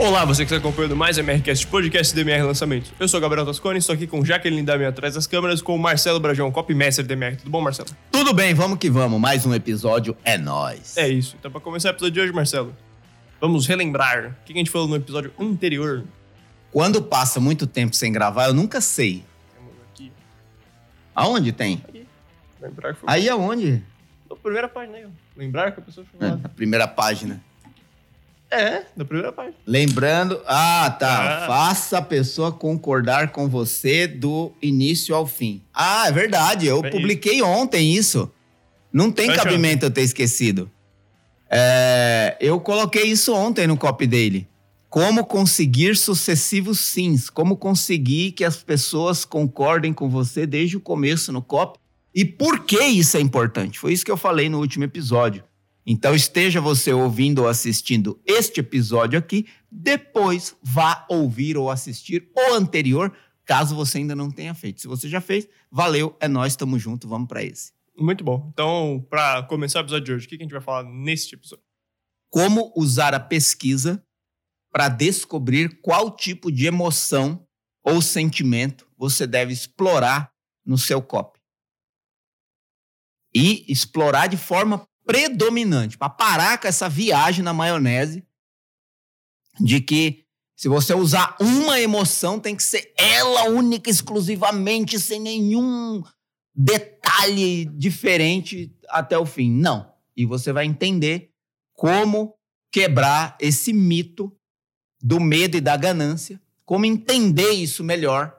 Olá, você que está acompanhando mais MRCast, podcast DMR Lançamentos. Eu sou o Gabriel Toscone, estou aqui com Jaqueline Dami atrás das câmeras, com o Marcelo Brajão, copymestre DMR. Tudo bom, Marcelo? Tudo bem, vamos que vamos. Mais um episódio é nós. É isso. Então, para começar o episódio de hoje, Marcelo, vamos relembrar o que a gente falou no episódio anterior. Quando passa muito tempo sem gravar, eu nunca sei. Temos aqui. Aonde tem? Aí. Lembrar que foi Aí aonde? na primeira página aí, ó. Lembrar que a pessoa foi É, primeira página. É, na primeira página. Lembrando. Ah, tá. Ah. Faça a pessoa concordar com você do início ao fim. Ah, é verdade. Eu É publiquei ontem isso. Não tem Fecha cabimento eu ter esquecido. É, eu coloquei isso ontem no copy dele. Como conseguir sucessivos sims. Como conseguir que as pessoas concordem com você desde o começo no copy. E por que isso é importante? Foi isso que eu falei no último episódio. Então, esteja você ouvindo ou assistindo este episódio aqui, depois vá ouvir ou assistir o anterior, caso você ainda não tenha feito. Se você já fez, valeu, é nós, tamo junto, vamos para esse. Muito bom. Então, para começar o episódio de hoje, o que a gente vai falar neste episódio? Como usar a pesquisa para descobrir qual tipo de emoção ou sentimento você deve explorar no seu copy. E explorar de forma predominante, para parar com essa viagem na maionese de que se você usar uma emoção, tem que ser ela única, exclusivamente, sem nenhum detalhe diferente até o fim. Não. E você vai entender como quebrar esse mito do medo e da ganância, como entender isso melhor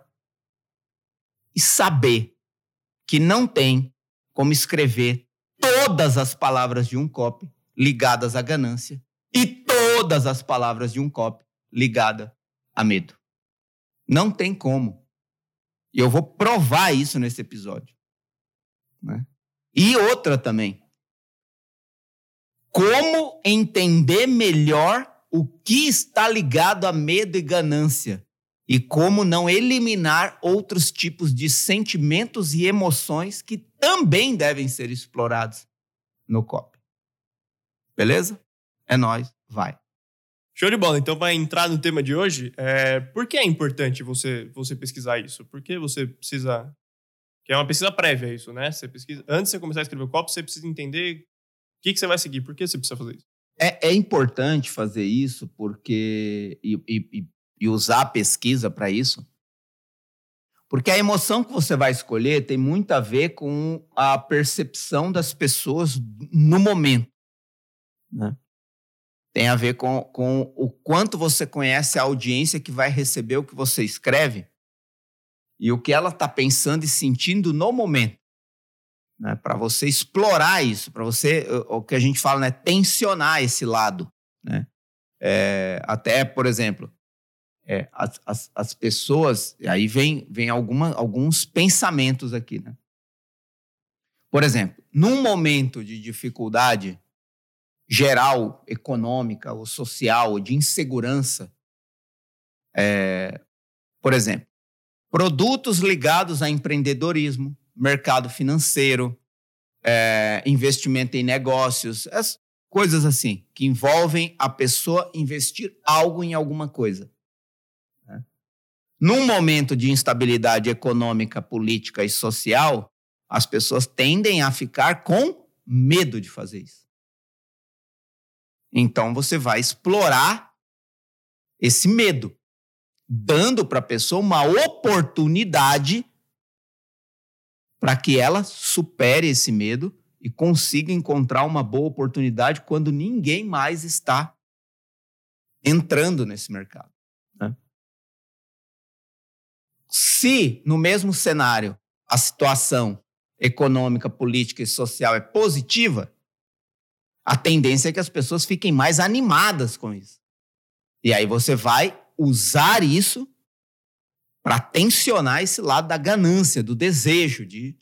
e saber que não tem como escrever todas as palavras de um copy ligadas à ganância e todas as palavras de um copy ligada a medo. Não tem como. E eu vou provar isso nesse episódio. né? E outra também. Como entender melhor o que está ligado a medo e ganância e como não eliminar outros tipos de sentimentos e emoções que também devem ser explorados no COP. Beleza? É nós, vai. Show de bola. Então, para entrar no tema de hoje, é, por que é importante você, você pesquisar isso? Por que você precisa. Que é uma pesquisa prévia, isso, né? Você pesquisa. Antes de você começar a escrever o copo, você precisa entender o que, que você vai seguir. Por que você precisa fazer isso? É, é importante fazer isso porque e- e- e usar a pesquisa para isso, porque a emoção que você vai escolher tem muito a ver com a percepção das pessoas no momento. né? Tem a ver com, com o quanto você conhece a audiência que vai receber o que você escreve e o que ela está pensando e sentindo no momento. Né? Para você explorar isso, para você, o que a gente fala, né? tensionar esse lado. Né? É, até, por exemplo, é, as, as, as pessoas. Aí vem, vem alguma, alguns pensamentos aqui. Né? Por exemplo, num momento de dificuldade geral, econômica ou social, ou de insegurança, é, por exemplo, produtos ligados a empreendedorismo, mercado financeiro, é, investimento em negócios, as coisas assim, que envolvem a pessoa investir algo em alguma coisa. Num momento de instabilidade econômica, política e social, as pessoas tendem a ficar com medo de fazer isso. Então você vai explorar esse medo, dando para a pessoa uma oportunidade para que ela supere esse medo e consiga encontrar uma boa oportunidade quando ninguém mais está entrando nesse mercado. Se no mesmo cenário a situação econômica, política e social é positiva, a tendência é que as pessoas fiquem mais animadas com isso. E aí você vai usar isso para tensionar esse lado da ganância, do desejo, de,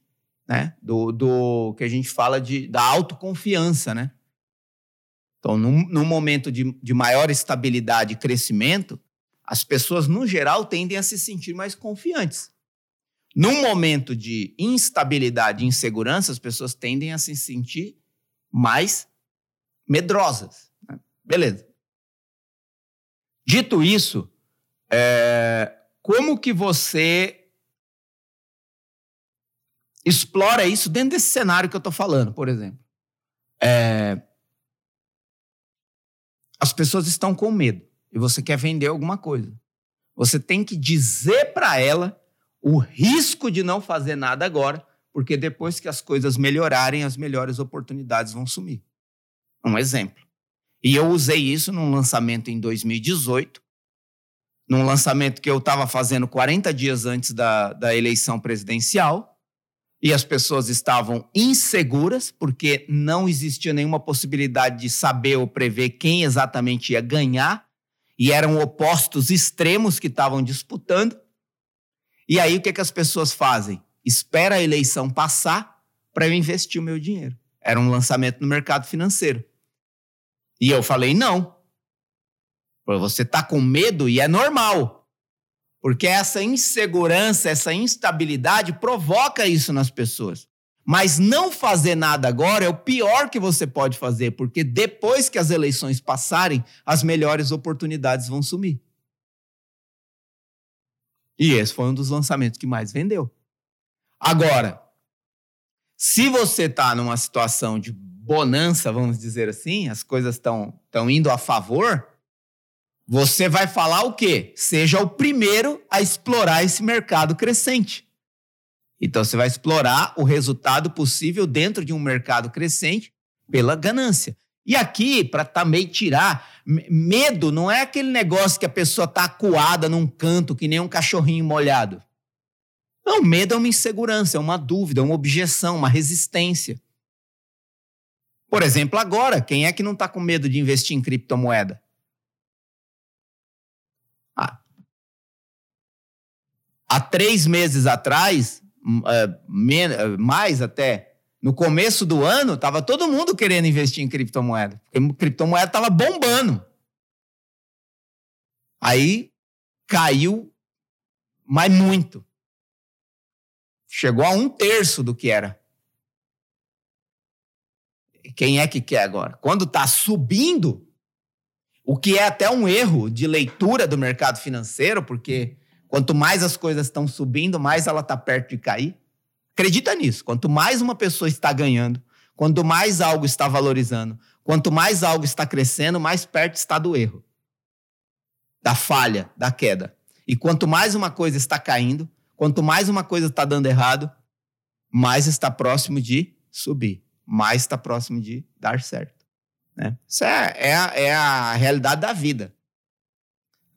né, do, do que a gente fala de, da autoconfiança, né? Então, num, num momento de, de maior estabilidade e crescimento, as pessoas, no geral, tendem a se sentir mais confiantes. Num momento de instabilidade e insegurança, as pessoas tendem a se sentir mais medrosas. né? Beleza. Dito isso, é, como que você explora isso dentro desse cenário que eu estou falando, por exemplo? É, as pessoas estão com medo e você quer vender alguma coisa. Você tem que dizer para ela o risco de não fazer nada agora, porque depois que as coisas melhorarem, as melhores oportunidades vão sumir. Um exemplo. E eu usei isso num lançamento em 2018, num lançamento que eu estava fazendo 40 dias antes da, da eleição presidencial, e as pessoas estavam inseguras, porque não existia nenhuma possibilidade de saber ou prever quem exatamente ia ganhar, e eram opostos extremos que estavam disputando. E aí o que, que as pessoas fazem? Espera a eleição passar para eu investir o meu dinheiro. Era um lançamento no mercado financeiro. E eu falei: não. Você está com medo e é normal. Porque essa insegurança, essa instabilidade provoca isso nas pessoas. Mas não fazer nada agora é o pior que você pode fazer, porque depois que as eleições passarem, as melhores oportunidades vão sumir. E esse foi um dos lançamentos que mais vendeu. Agora, se você está numa situação de bonança, vamos dizer assim, as coisas estão indo a favor, você vai falar o quê? Seja o primeiro a explorar esse mercado crescente. Então você vai explorar o resultado possível dentro de um mercado crescente pela ganância. E aqui, para também tirar, medo não é aquele negócio que a pessoa está acuada num canto, que nem um cachorrinho molhado. Não, medo é uma insegurança, é uma dúvida, é uma objeção, uma resistência. Por exemplo, agora, quem é que não está com medo de investir em criptomoeda? Ah. Há três meses atrás, é, mais até, no começo do ano, estava todo mundo querendo investir em criptomoeda. Porque criptomoeda estava bombando. Aí caiu, mas muito. Chegou a um terço do que era. Quem é que quer agora? Quando está subindo, o que é até um erro de leitura do mercado financeiro, porque quanto mais as coisas estão subindo, mais ela está perto de cair. Acredita nisso. Quanto mais uma pessoa está ganhando, quanto mais algo está valorizando, quanto mais algo está crescendo, mais perto está do erro, da falha, da queda. E quanto mais uma coisa está caindo, quanto mais uma coisa está dando errado, mais está próximo de subir mais está próximo de dar certo. Né? Isso é, é, é a realidade da vida.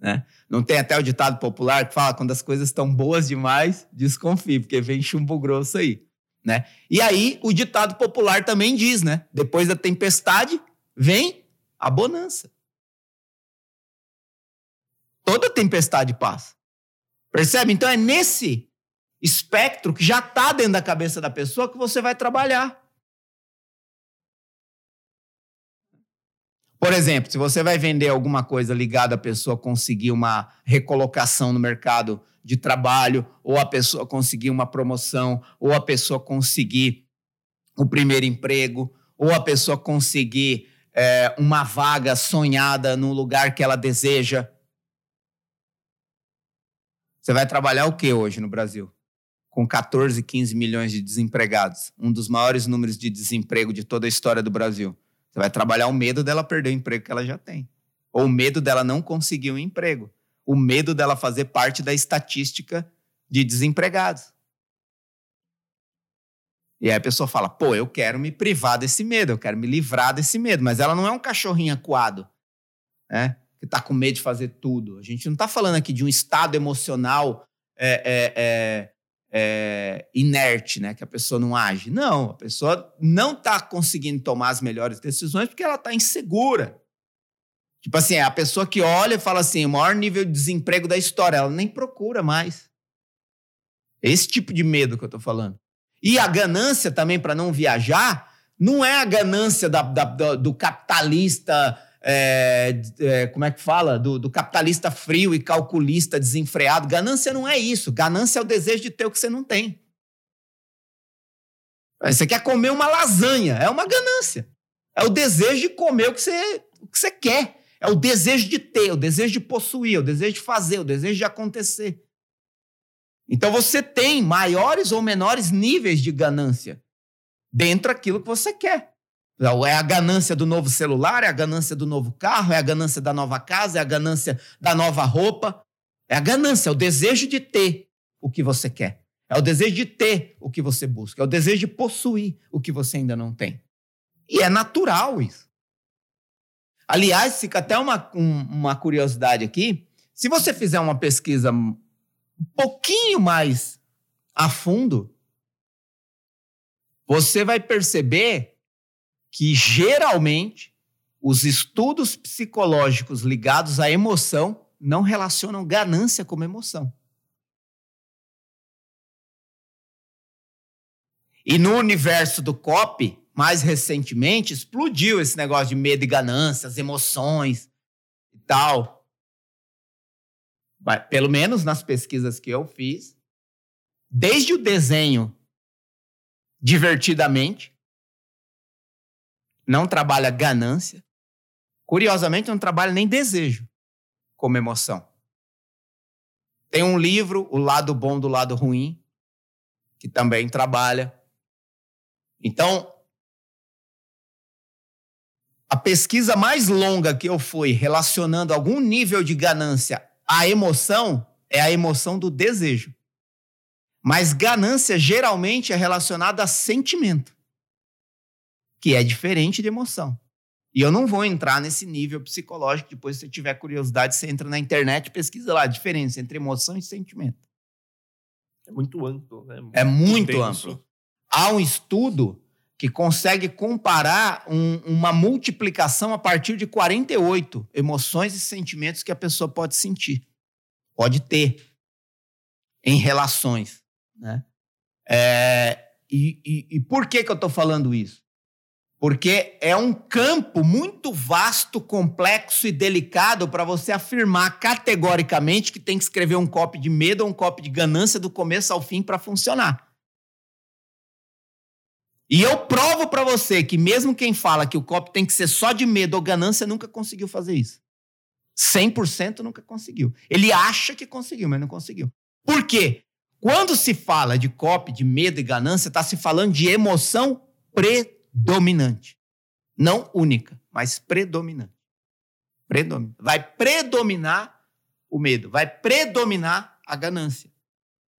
Né? Não tem até o ditado popular que fala quando as coisas estão boas demais, desconfie, porque vem chumbo grosso aí. Né? E aí o ditado popular também diz, né? Depois da tempestade vem a bonança. Toda tempestade passa. Percebe? Então é nesse espectro que já está dentro da cabeça da pessoa que você vai trabalhar. Por exemplo, se você vai vender alguma coisa ligada à pessoa conseguir uma recolocação no mercado de trabalho, ou a pessoa conseguir uma promoção, ou a pessoa conseguir o primeiro emprego, ou a pessoa conseguir é, uma vaga sonhada no lugar que ela deseja. Você vai trabalhar o que hoje no Brasil? Com 14, 15 milhões de desempregados, um dos maiores números de desemprego de toda a história do Brasil. Você vai trabalhar o medo dela perder o emprego que ela já tem. Ou o medo dela não conseguir um emprego. O medo dela fazer parte da estatística de desempregados. E aí a pessoa fala: pô, eu quero me privar desse medo, eu quero me livrar desse medo. Mas ela não é um cachorrinho acuado, né? Que está com medo de fazer tudo. A gente não está falando aqui de um estado emocional é, é, é, é, inerte, né? Que a pessoa não age. Não, a pessoa não está conseguindo tomar as melhores decisões porque ela está insegura. Tipo assim, é a pessoa que olha e fala assim, o maior nível de desemprego da história, ela nem procura mais. Esse tipo de medo que eu estou falando. E a ganância também para não viajar, não é a ganância da, da, do capitalista é, é, como é que fala? Do, do, capitalista frio e calculista desenfreado. Ganância não é isso. Ganância é o desejo de ter o que você não tem. Você quer comer uma lasanha, é uma ganância. É o desejo de comer o que você, o que você quer. É o desejo de ter, o desejo de possuir, o desejo de fazer, o desejo de acontecer. Então você tem maiores ou menores níveis de ganância dentro daquilo que você quer. É a ganância do novo celular, é a ganância do novo carro, é a ganância da nova casa, é a ganância da nova roupa. É a ganância, é o desejo de ter o que você quer. É o desejo de ter o que você busca. É o desejo de possuir o que você ainda não tem. E é natural isso. Aliás, fica até uma, um, uma curiosidade aqui. Se você fizer uma pesquisa um pouquinho mais a fundo, você vai perceber que geralmente os estudos psicológicos ligados à emoção não relacionam ganância como emoção. E no universo do COP, mais recentemente, explodiu esse negócio de medo e ganância, as emoções e tal. Pelo menos nas pesquisas que eu fiz, desde o desenho divertidamente, não trabalha ganância. Curiosamente, não trabalha nem desejo como emoção. Tem um livro, O Lado Bom do Lado Ruim, que também trabalha. Então, a pesquisa mais longa que eu fui relacionando algum nível de ganância à emoção é a emoção do desejo. Mas ganância geralmente é relacionada a sentimento que é diferente de emoção. E eu não vou entrar nesse nível psicológico. Depois, se você tiver curiosidade, você entra na internet e pesquisa lá a diferença entre emoção e sentimento. É muito amplo, né? É muito amplo. Há um estudo que consegue comparar um, uma multiplicação a partir de 48 emoções e sentimentos que a pessoa pode sentir, pode ter em relações. Né? É, e, e, e por que, que eu estou falando isso? Porque é um campo muito vasto, complexo e delicado para você afirmar categoricamente que tem que escrever um copy de medo ou um copy de ganância do começo ao fim para funcionar. E eu provo para você que mesmo quem fala que o copy tem que ser só de medo ou ganância nunca conseguiu fazer isso. 100% nunca conseguiu. Ele acha que conseguiu, mas não conseguiu. Por quê? Quando se fala de copy, de medo e ganância, está se falando de emoção dominante. Não única, mas predominante. Predominante. Vai predominar o medo, vai predominar a ganância.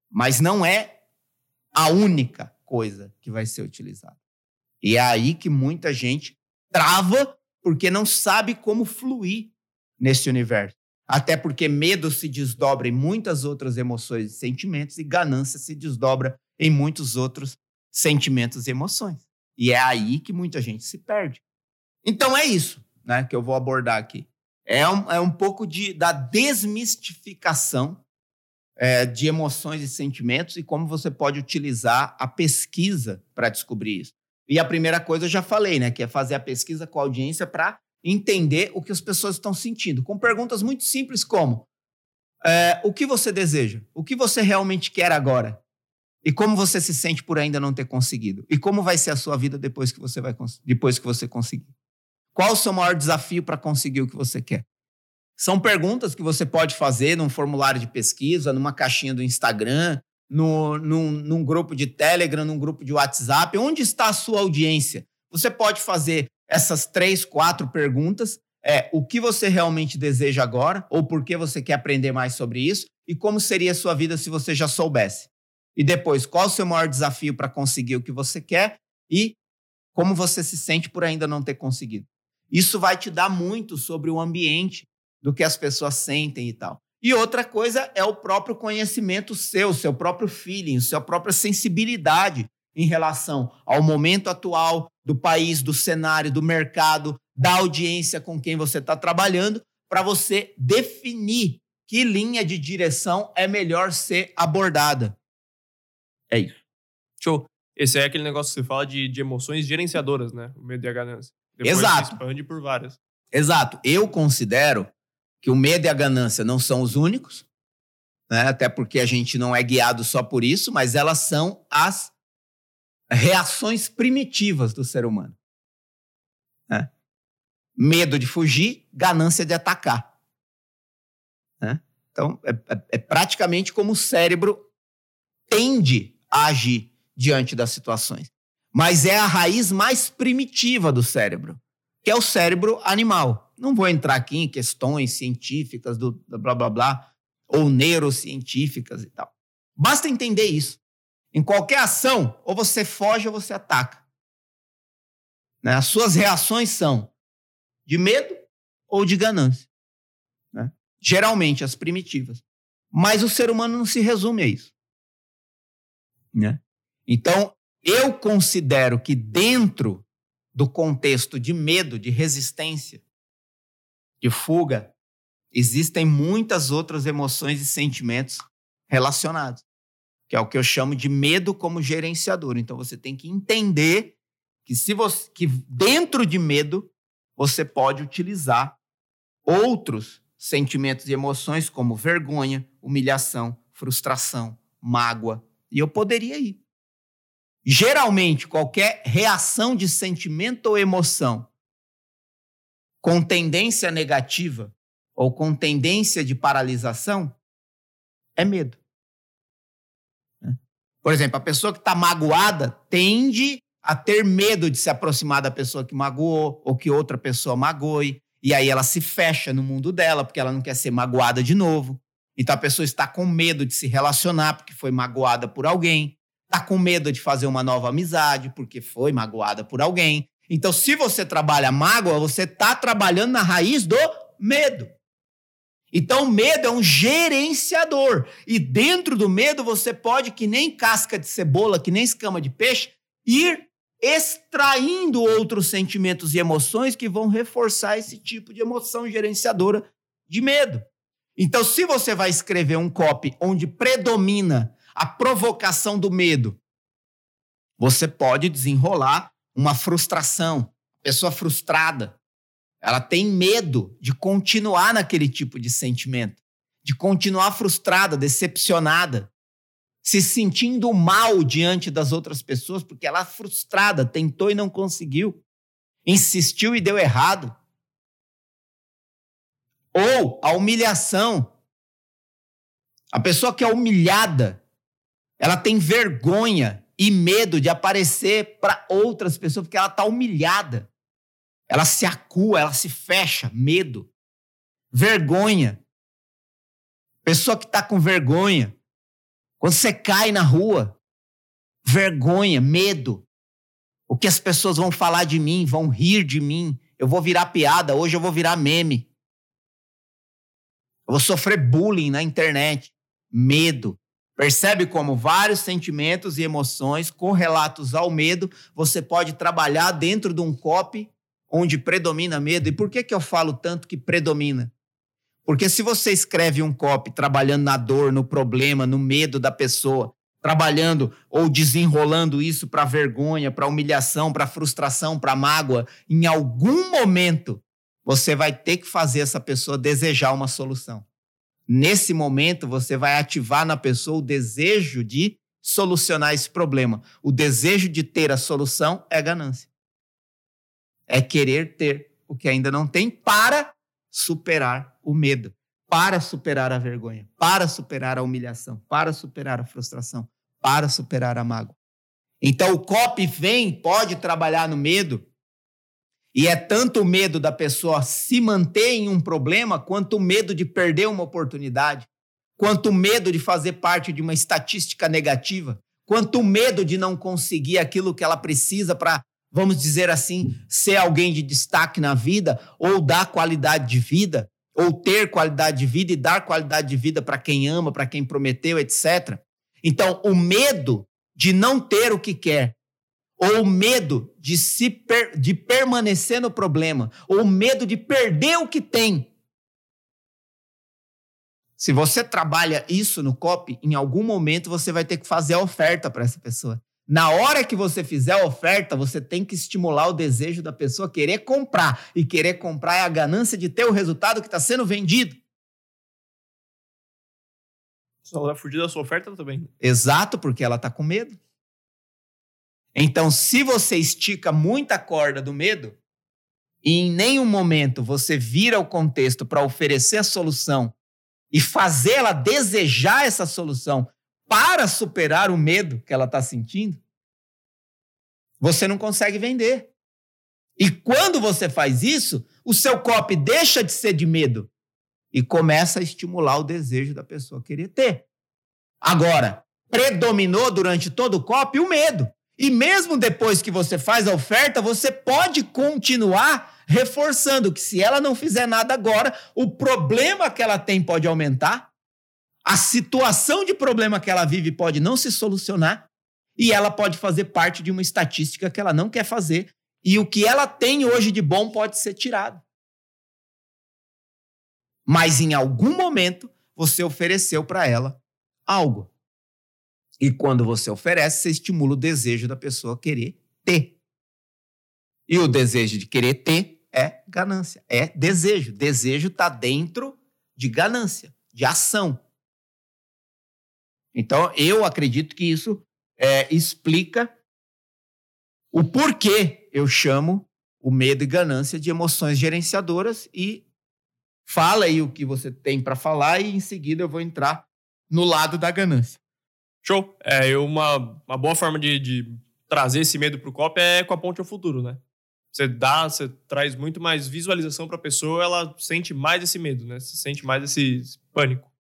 Mas não é a única coisa que vai ser utilizada. E é aí que muita gente trava porque não sabe como fluir nesse universo. Até porque medo se desdobra em muitas outras emoções e sentimentos e ganância se desdobra em muitos outros sentimentos e emoções. E é aí que muita gente se perde. Então é isso né, que eu vou abordar aqui. É um, é um pouco de, da desmistificação é, de emoções e sentimentos e como você pode utilizar a pesquisa para descobrir isso. E a primeira coisa eu já falei, né, que é fazer a pesquisa com a audiência para entender o que as pessoas estão sentindo, com perguntas muito simples como: é, o que você deseja? O que você realmente quer agora? E como você se sente por ainda não ter conseguido? E como vai ser a sua vida depois que você vai depois que você conseguir? Qual o seu maior desafio para conseguir o que você quer? São perguntas que você pode fazer num formulário de pesquisa, numa caixinha do Instagram, no, num, num grupo de Telegram, num grupo de WhatsApp. Onde está a sua audiência? Você pode fazer essas três, quatro perguntas. É o que você realmente deseja agora, ou por que você quer aprender mais sobre isso, e como seria a sua vida se você já soubesse. E depois, qual o seu maior desafio para conseguir o que você quer e como você se sente por ainda não ter conseguido. Isso vai te dar muito sobre o ambiente, do que as pessoas sentem e tal. E outra coisa é o próprio conhecimento seu, seu próprio feeling, sua própria sensibilidade em relação ao momento atual do país, do cenário, do mercado, da audiência com quem você está trabalhando, para você definir que linha de direção é melhor ser abordada. É isso. Show. Esse é aquele negócio que você fala de, de emoções gerenciadoras, né? O medo e a ganância. Depois Exato. expande por várias. Exato. Eu considero que o medo e a ganância não são os únicos, né? até porque a gente não é guiado só por isso, mas elas são as reações primitivas do ser humano. Né? Medo de fugir, ganância de atacar. Né? Então, é, é, é praticamente como o cérebro tende a agir diante das situações. Mas é a raiz mais primitiva do cérebro, que é o cérebro animal. Não vou entrar aqui em questões científicas do, do blá blá blá ou neurocientíficas e tal. Basta entender isso. Em qualquer ação, ou você foge ou você ataca. Né? As suas reações são de medo ou de ganância. Né? Geralmente as primitivas. Mas o ser humano não se resume a isso. Né? Então, eu considero que dentro do contexto de medo, de resistência, de fuga, existem muitas outras emoções e sentimentos relacionados, que é o que eu chamo de medo como gerenciador. Então você tem que entender que se você que dentro de medo você pode utilizar outros sentimentos e emoções como vergonha, humilhação, frustração, mágoa, e eu poderia ir. Geralmente, qualquer reação de sentimento ou emoção com tendência negativa ou com tendência de paralisação é medo. Né? Por exemplo, a pessoa que está magoada tende a ter medo de se aproximar da pessoa que magoou ou que outra pessoa magoe. E aí ela se fecha no mundo dela porque ela não quer ser magoada de novo. Então a pessoa está com medo de se relacionar porque foi magoada por alguém está com medo de fazer uma nova amizade porque foi magoada por alguém. Então, se você trabalha mágoa, você está trabalhando na raiz do medo. Então, o medo é um gerenciador. E dentro do medo, você pode, que nem casca de cebola, que nem escama de peixe, ir extraindo outros sentimentos e emoções que vão reforçar esse tipo de emoção gerenciadora de medo. Então, se você vai escrever um copy onde predomina a provocação do medo. Você pode desenrolar uma frustração. Pessoa frustrada, ela tem medo de continuar naquele tipo de sentimento, de continuar frustrada, decepcionada, se sentindo mal diante das outras pessoas, porque ela é frustrada, tentou e não conseguiu, insistiu e deu errado. Ou a humilhação. A pessoa que é humilhada, ela tem vergonha e medo de aparecer para outras pessoas porque ela está humilhada. Ela se acua, ela se fecha, medo, vergonha. Pessoa que está com vergonha. Quando você cai na rua, vergonha, medo. O que as pessoas vão falar de mim, vão rir de mim. Eu vou virar piada, hoje eu vou virar meme. Vou sofrer bullying na internet. Medo. Percebe como vários sentimentos e emoções correlatos ao medo você pode trabalhar dentro de um copy onde predomina medo. E por que, que eu falo tanto que predomina? Porque se você escreve um copy trabalhando na dor, no problema, no medo da pessoa, trabalhando ou desenrolando isso para vergonha, para humilhação, para frustração, para mágoa, em algum momento você vai ter que fazer essa pessoa desejar uma solução. Nesse momento, você vai ativar na pessoa o desejo de solucionar esse problema. O desejo de ter a solução é ganância. É querer ter o que ainda não tem para superar o medo, para superar a vergonha, para superar a humilhação, para superar a frustração, para superar a mágoa. Então, o COP vem, pode trabalhar no medo, e é tanto o medo da pessoa se manter em um problema, quanto o medo de perder uma oportunidade, quanto o medo de fazer parte de uma estatística negativa, quanto o medo de não conseguir aquilo que ela precisa para, vamos dizer assim, ser alguém de destaque na vida, ou dar qualidade de vida, ou ter qualidade de vida e dar qualidade de vida para quem ama, para quem prometeu, etc. Então, o medo de não ter o que quer ou medo de, se per, de permanecer no problema, ou medo de perder o que tem. Se você trabalha isso no COP, em algum momento você vai ter que fazer a oferta para essa pessoa. Na hora que você fizer a oferta, você tem que estimular o desejo da pessoa querer comprar. E querer comprar é a ganância de ter o resultado que está sendo vendido. Só vai fugir da sua oferta também. Exato, porque ela está com medo. Então, se você estica muita corda do medo, e em nenhum momento você vira o contexto para oferecer a solução e fazê-la desejar essa solução para superar o medo que ela está sentindo, você não consegue vender. E quando você faz isso, o seu copy deixa de ser de medo e começa a estimular o desejo da pessoa querer ter. Agora, predominou durante todo o copy o medo. E mesmo depois que você faz a oferta, você pode continuar reforçando que se ela não fizer nada agora, o problema que ela tem pode aumentar, a situação de problema que ela vive pode não se solucionar e ela pode fazer parte de uma estatística que ela não quer fazer e o que ela tem hoje de bom pode ser tirado. Mas em algum momento você ofereceu para ela algo. E quando você oferece, você estimula o desejo da pessoa querer ter. E o desejo de querer ter é ganância, é desejo. Desejo está dentro de ganância, de ação. Então, eu acredito que isso é, explica o porquê eu chamo o medo e ganância de emoções gerenciadoras e fala aí o que você tem para falar e em seguida eu vou entrar no lado da ganância. Show. É, uma, uma boa forma de, de trazer esse medo para o copo é com a ponte ao futuro, né? Você dá, você traz muito mais visualização para a pessoa, ela sente mais esse medo, né? Você sente mais esse, esse pânico.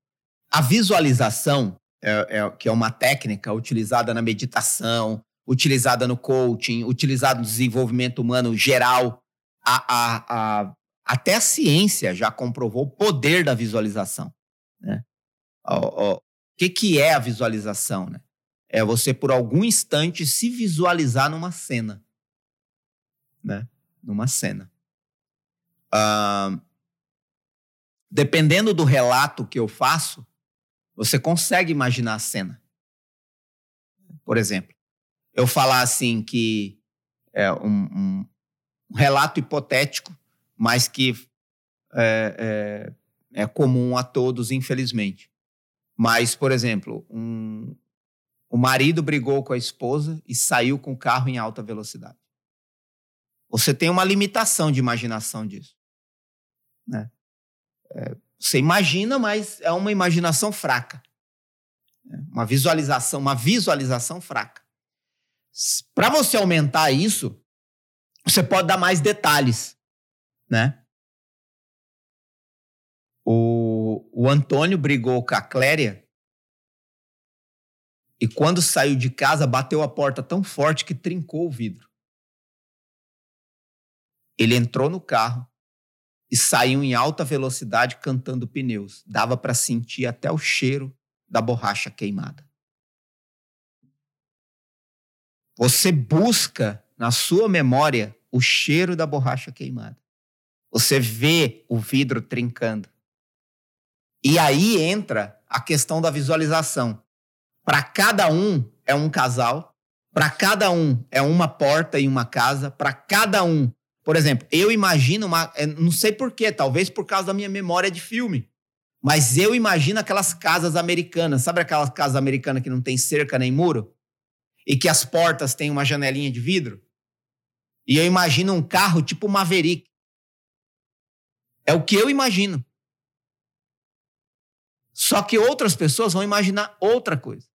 A visualização, é, é, que é uma técnica utilizada na meditação, utilizada no coaching, utilizada no desenvolvimento humano geral, a, a, a, até a ciência já comprovou o poder da visualização. Né? O, que, que é a visualização? Né? É você, por algum instante, se visualizar numa cena né? Numa cena. Dependendo do relato que eu faço, você consegue imaginar a cena. Por exemplo, eu falar assim que é um, um, um relato hipotético, mas que é, é, é, comum a todos, infelizmente. Mas, por exemplo, um, o marido brigou com a esposa e saiu com o carro em alta velocidade. Você tem uma limitação de imaginação disso. Né? É, você imagina, mas é uma imaginação fraca. É uma visualização, uma visualização fraca. Para você aumentar isso, você pode dar mais detalhes, né? O, o Antônio brigou com a Cléria e quando saiu de casa bateu a porta tão forte que trincou o vidro. Ele entrou no carro e saiu em alta velocidade cantando pneus. Dava para sentir até o cheiro da borracha queimada. Você busca na sua memória o cheiro da borracha queimada. Você vê o vidro trincando. E aí entra a questão da visualização. Para cada um é um casal, para cada um é uma porta e uma casa, para cada um por exemplo, eu imagino uma. É, não sei porquê, talvez por causa da minha memória de filme. Mas eu imagino aquelas casas americanas. Sabe aquelas casas americanas que não tem cerca nem muro? E que as portas têm uma janelinha de vidro? E eu imagino um carro tipo Maverick. É o que eu imagino. Só que outras pessoas vão imaginar outra coisa.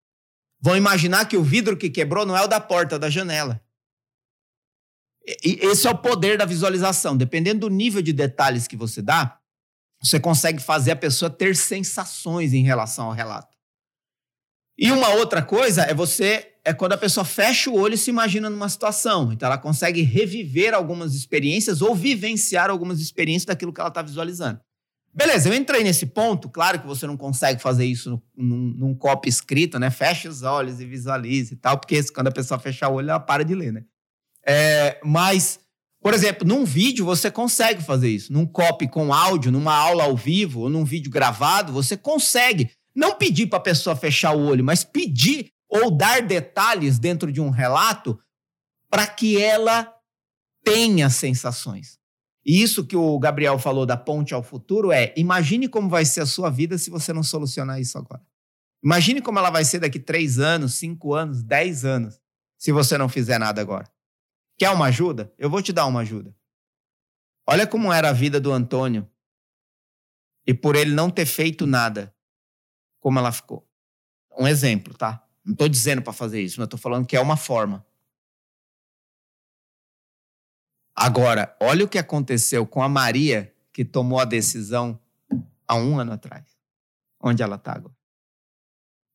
Vão imaginar que o vidro que quebrou não é o da porta, é da janela. E esse é o poder da visualização. Dependendo do nível de detalhes que você dá, você consegue fazer a pessoa ter sensações em relação ao relato. E uma outra coisa é você é quando a pessoa fecha o olho e se imagina numa situação. Então ela consegue reviver algumas experiências ou vivenciar algumas experiências daquilo que ela está visualizando. Beleza, eu entrei nesse ponto. Claro que você não consegue fazer isso num, num copo escrito, né? Feche os olhos e visualize e tal, porque quando a pessoa fechar o olho, ela para de ler, né? É, mas, por exemplo, num vídeo você consegue fazer isso. Num copy com áudio, numa aula ao vivo, ou num vídeo gravado, você consegue. Não pedir para a pessoa fechar o olho, mas pedir ou dar detalhes dentro de um relato para que ela tenha sensações. E isso que o Gabriel falou da ponte ao futuro é: imagine como vai ser a sua vida se você não solucionar isso agora. Imagine como ela vai ser daqui três anos, cinco anos, dez anos, se você não fizer nada agora. Quer uma ajuda? Eu vou te dar uma ajuda. Olha como era a vida do Antônio. E por ele não ter feito nada, como ela ficou. Um exemplo, tá? Não estou dizendo para fazer isso, mas estou falando que é uma forma. Agora, olha o que aconteceu com a Maria, que tomou a decisão há um ano atrás. Onde ela está agora?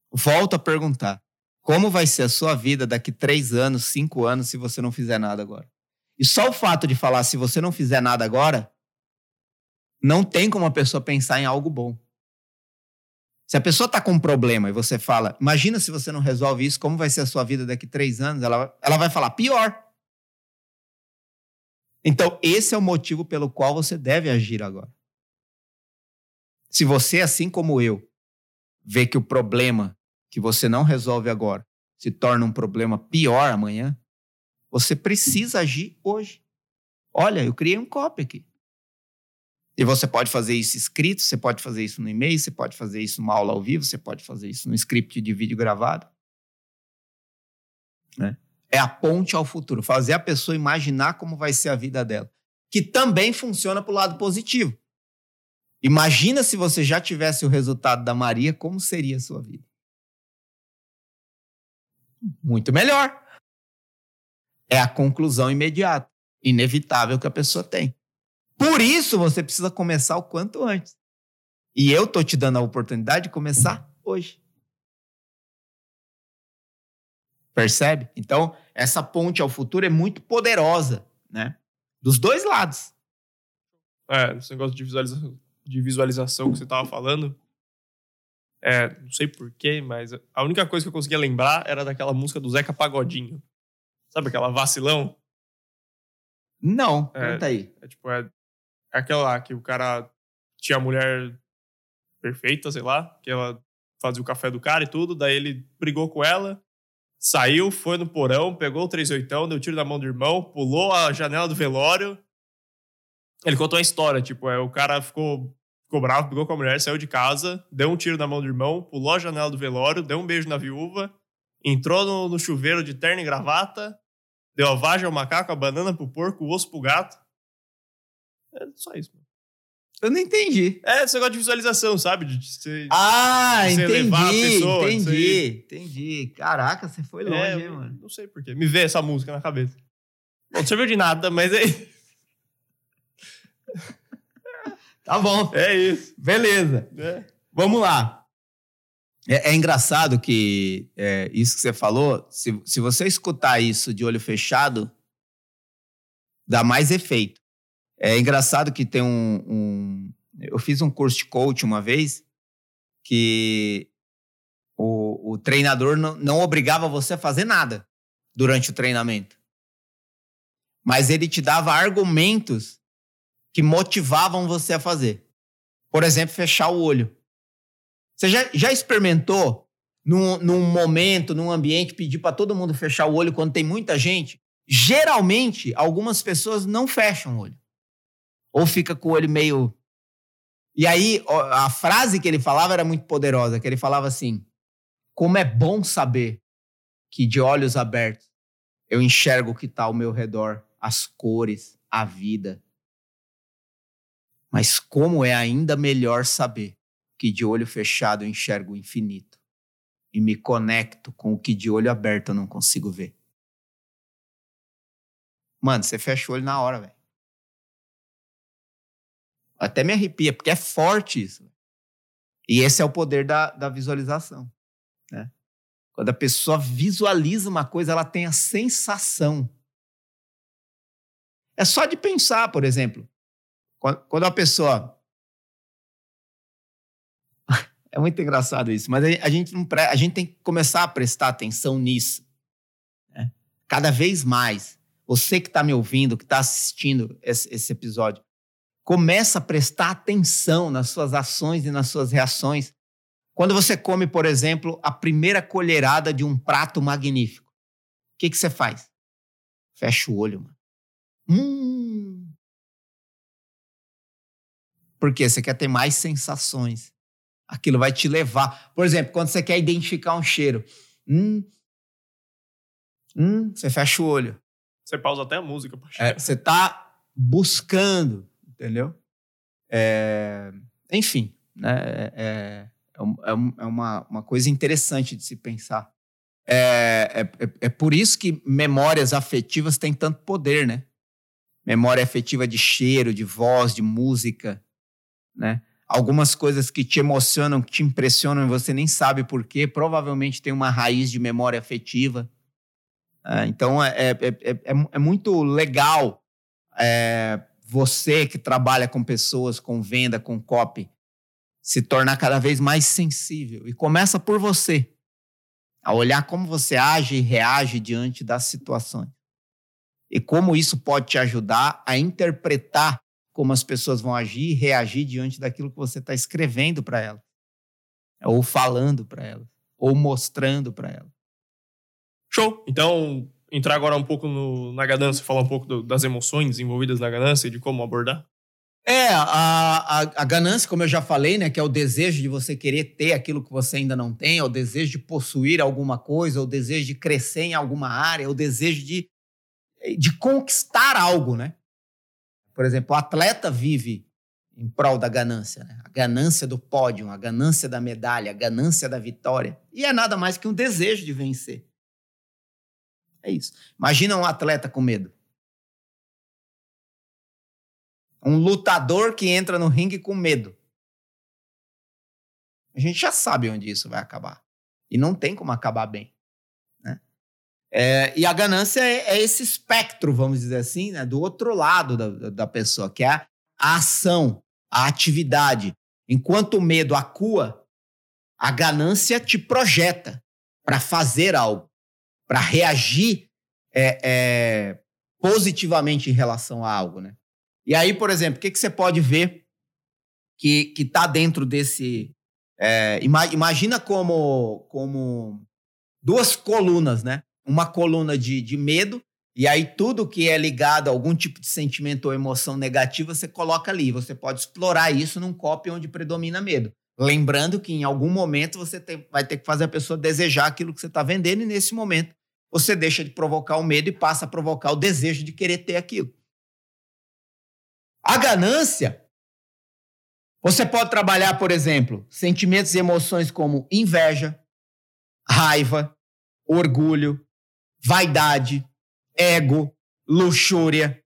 Volto a perguntar: como vai ser a sua vida daqui três anos, cinco anos, se você não fizer nada agora? E só o fato de falar se você não fizer nada agora, não tem como a pessoa pensar em algo bom. Se a pessoa está com um problema e você fala, imagina se você não resolve isso, como vai ser a sua vida daqui três anos? Ela, ela vai falar, pior. Então, esse é o motivo pelo qual você deve agir agora. Se você, assim como eu, vê que o problema que você não resolve agora se torna um problema pior amanhã, você precisa agir hoje. Olha, eu criei um copy aqui. E você pode fazer isso escrito, você pode fazer isso no e-mail, você pode fazer isso numa aula ao vivo, você pode fazer isso no script de vídeo gravado. Né? É a ponte ao futuro, fazer a pessoa imaginar como vai ser a vida dela, que também funciona para o lado positivo. Imagina se você já tivesse o resultado da Maria, como seria a sua vida? Muito melhor é a conclusão imediata, inevitável que a pessoa tem. Por isso você precisa começar o quanto antes. E eu tô te dando a oportunidade de começar hoje. Percebe? Então, essa ponte ao futuro é muito poderosa, né? Dos dois lados. É, esse negócio de visualização, de visualização que você estava falando. É, não sei porquê, mas a única coisa que eu conseguia lembrar era daquela música do Zeca Pagodinho. Sabe aquela vacilão? Não, é, conta aí. É tipo, é, é aquela lá que o cara tinha a mulher perfeita, sei lá, que ela fazia o café do cara e tudo, daí ele brigou com ela, saiu, foi no porão, pegou o 38, deu tiro na mão do irmão, pulou a janela do velório. Ele contou a história, tipo, é, o cara ficou, ficou bravo, brigou com a mulher, saiu de casa, deu um tiro na mão do irmão, pulou a janela do velório, deu um beijo na viúva, entrou no, no chuveiro de terno e gravata, Deu a vagem ao macaco, a banana pro porco, o osso pro gato. É só isso. Eu não entendi. É, esse negócio de visualização, sabe? De você, ah, de você entendi, pessoa. Entendi, entendi. Caraca, você foi longe, é, hein, mano? Não sei porquê. Me vê essa música na cabeça. Bom, não serviu de nada, mas aí. tá bom. É isso. Beleza. É. Vamos lá. É, é engraçado que é, isso que você falou, se, se você escutar isso de olho fechado, dá mais efeito. É engraçado que tem um, um eu fiz um curso de coach uma vez que o, o treinador não, não obrigava você a fazer nada durante o treinamento. Mas ele te dava argumentos que motivavam você a fazer. Por exemplo, fechar o olho. Você já, já experimentou, num, num momento, num ambiente, pedir para todo mundo fechar o olho quando tem muita gente? Geralmente, algumas pessoas não fecham o olho. Ou fica com o olho meio. E aí, a frase que ele falava era muito poderosa, que ele falava assim: Como é bom saber que de olhos abertos eu enxergo o que está ao meu redor, as cores, a vida. Mas como é ainda melhor saber que de olho fechado eu enxergo o infinito e me conecto com o que de olho aberto eu não consigo ver. Mano, você fecha o olho na hora, velho. Até me arrepia, porque é forte isso. E esse é o poder da, da visualização. Né? Quando a pessoa visualiza uma coisa, ela tem a sensação. É só de pensar, por exemplo. Quando, a pessoa é muito engraçado isso, mas a gente, não pre... a gente tem que começar a prestar atenção nisso. Né? Cada vez mais. Você que está me ouvindo, que está assistindo esse, esse episódio, começa a prestar atenção nas suas ações e nas suas reações. Quando você come, por exemplo, a primeira colherada de um prato magnífico, o que, que você faz? Fecha o olho, mano. Hum. Porque você quer ter mais sensações aquilo vai te levar. Por exemplo, quando você quer identificar um cheiro, hum, hum, você fecha o olho. Você pausa até a música. É, você tá buscando, entendeu? É, enfim, né? É, é, é, é uma, uma coisa interessante de se pensar. É, é, é, é por isso que memórias afetivas têm tanto poder, né? Memória afetiva de cheiro, de voz, de música, né? Algumas coisas que te emocionam, que te impressionam e você nem sabe por quê, provavelmente tem uma raiz de memória afetiva. É, então é, é, é, é, muito legal você que trabalha com pessoas, com venda, com copy, se tornar cada vez mais sensível. E começa por você a olhar como você age e reage diante das situações. E como isso pode te ajudar a interpretar como as pessoas vão agir e reagir diante daquilo que você está escrevendo para elas, ou falando para elas, ou mostrando para elas. Show! Então, entrar agora um pouco no, na ganância, falar um pouco do, das emoções envolvidas na ganância e de como abordar? É, a, a, a, ganância, como eu já falei, né, que é o desejo de você querer ter aquilo que você ainda não tem, é o desejo de possuir alguma coisa, é o desejo de crescer em alguma área, é o desejo de, de conquistar algo, né? Por exemplo, o atleta vive em prol da ganância, né? A ganância do pódio, a ganância da medalha, a ganância da vitória. E é nada mais que um desejo de vencer. É isso. Imagina um atleta com medo. Um lutador que entra no ringue com medo. A gente já sabe onde isso vai acabar. E não tem como acabar bem. Né? É, e a ganância é, é, esse espectro, vamos dizer assim, né, do outro lado da, da pessoa, que é a, a ação, a atividade. Enquanto o medo acua, a ganância te projeta para fazer algo, para reagir é, é, positivamente em relação a algo. Né? E aí, por exemplo, o que, que você pode ver que está dentro desse. É, imagina como, como duas colunas, né? Uma coluna de, de medo, e aí tudo que é ligado a algum tipo de sentimento ou emoção negativa, você coloca ali. Você pode explorar isso num copy onde predomina medo. Lembrando que em algum momento você tem, vai ter que fazer a pessoa desejar aquilo que você está vendendo, e nesse momento você deixa de provocar o medo e passa a provocar o desejo de querer ter aquilo. A ganância, você pode trabalhar, por exemplo, sentimentos e emoções como inveja, raiva, orgulho, vaidade, ego, luxúria.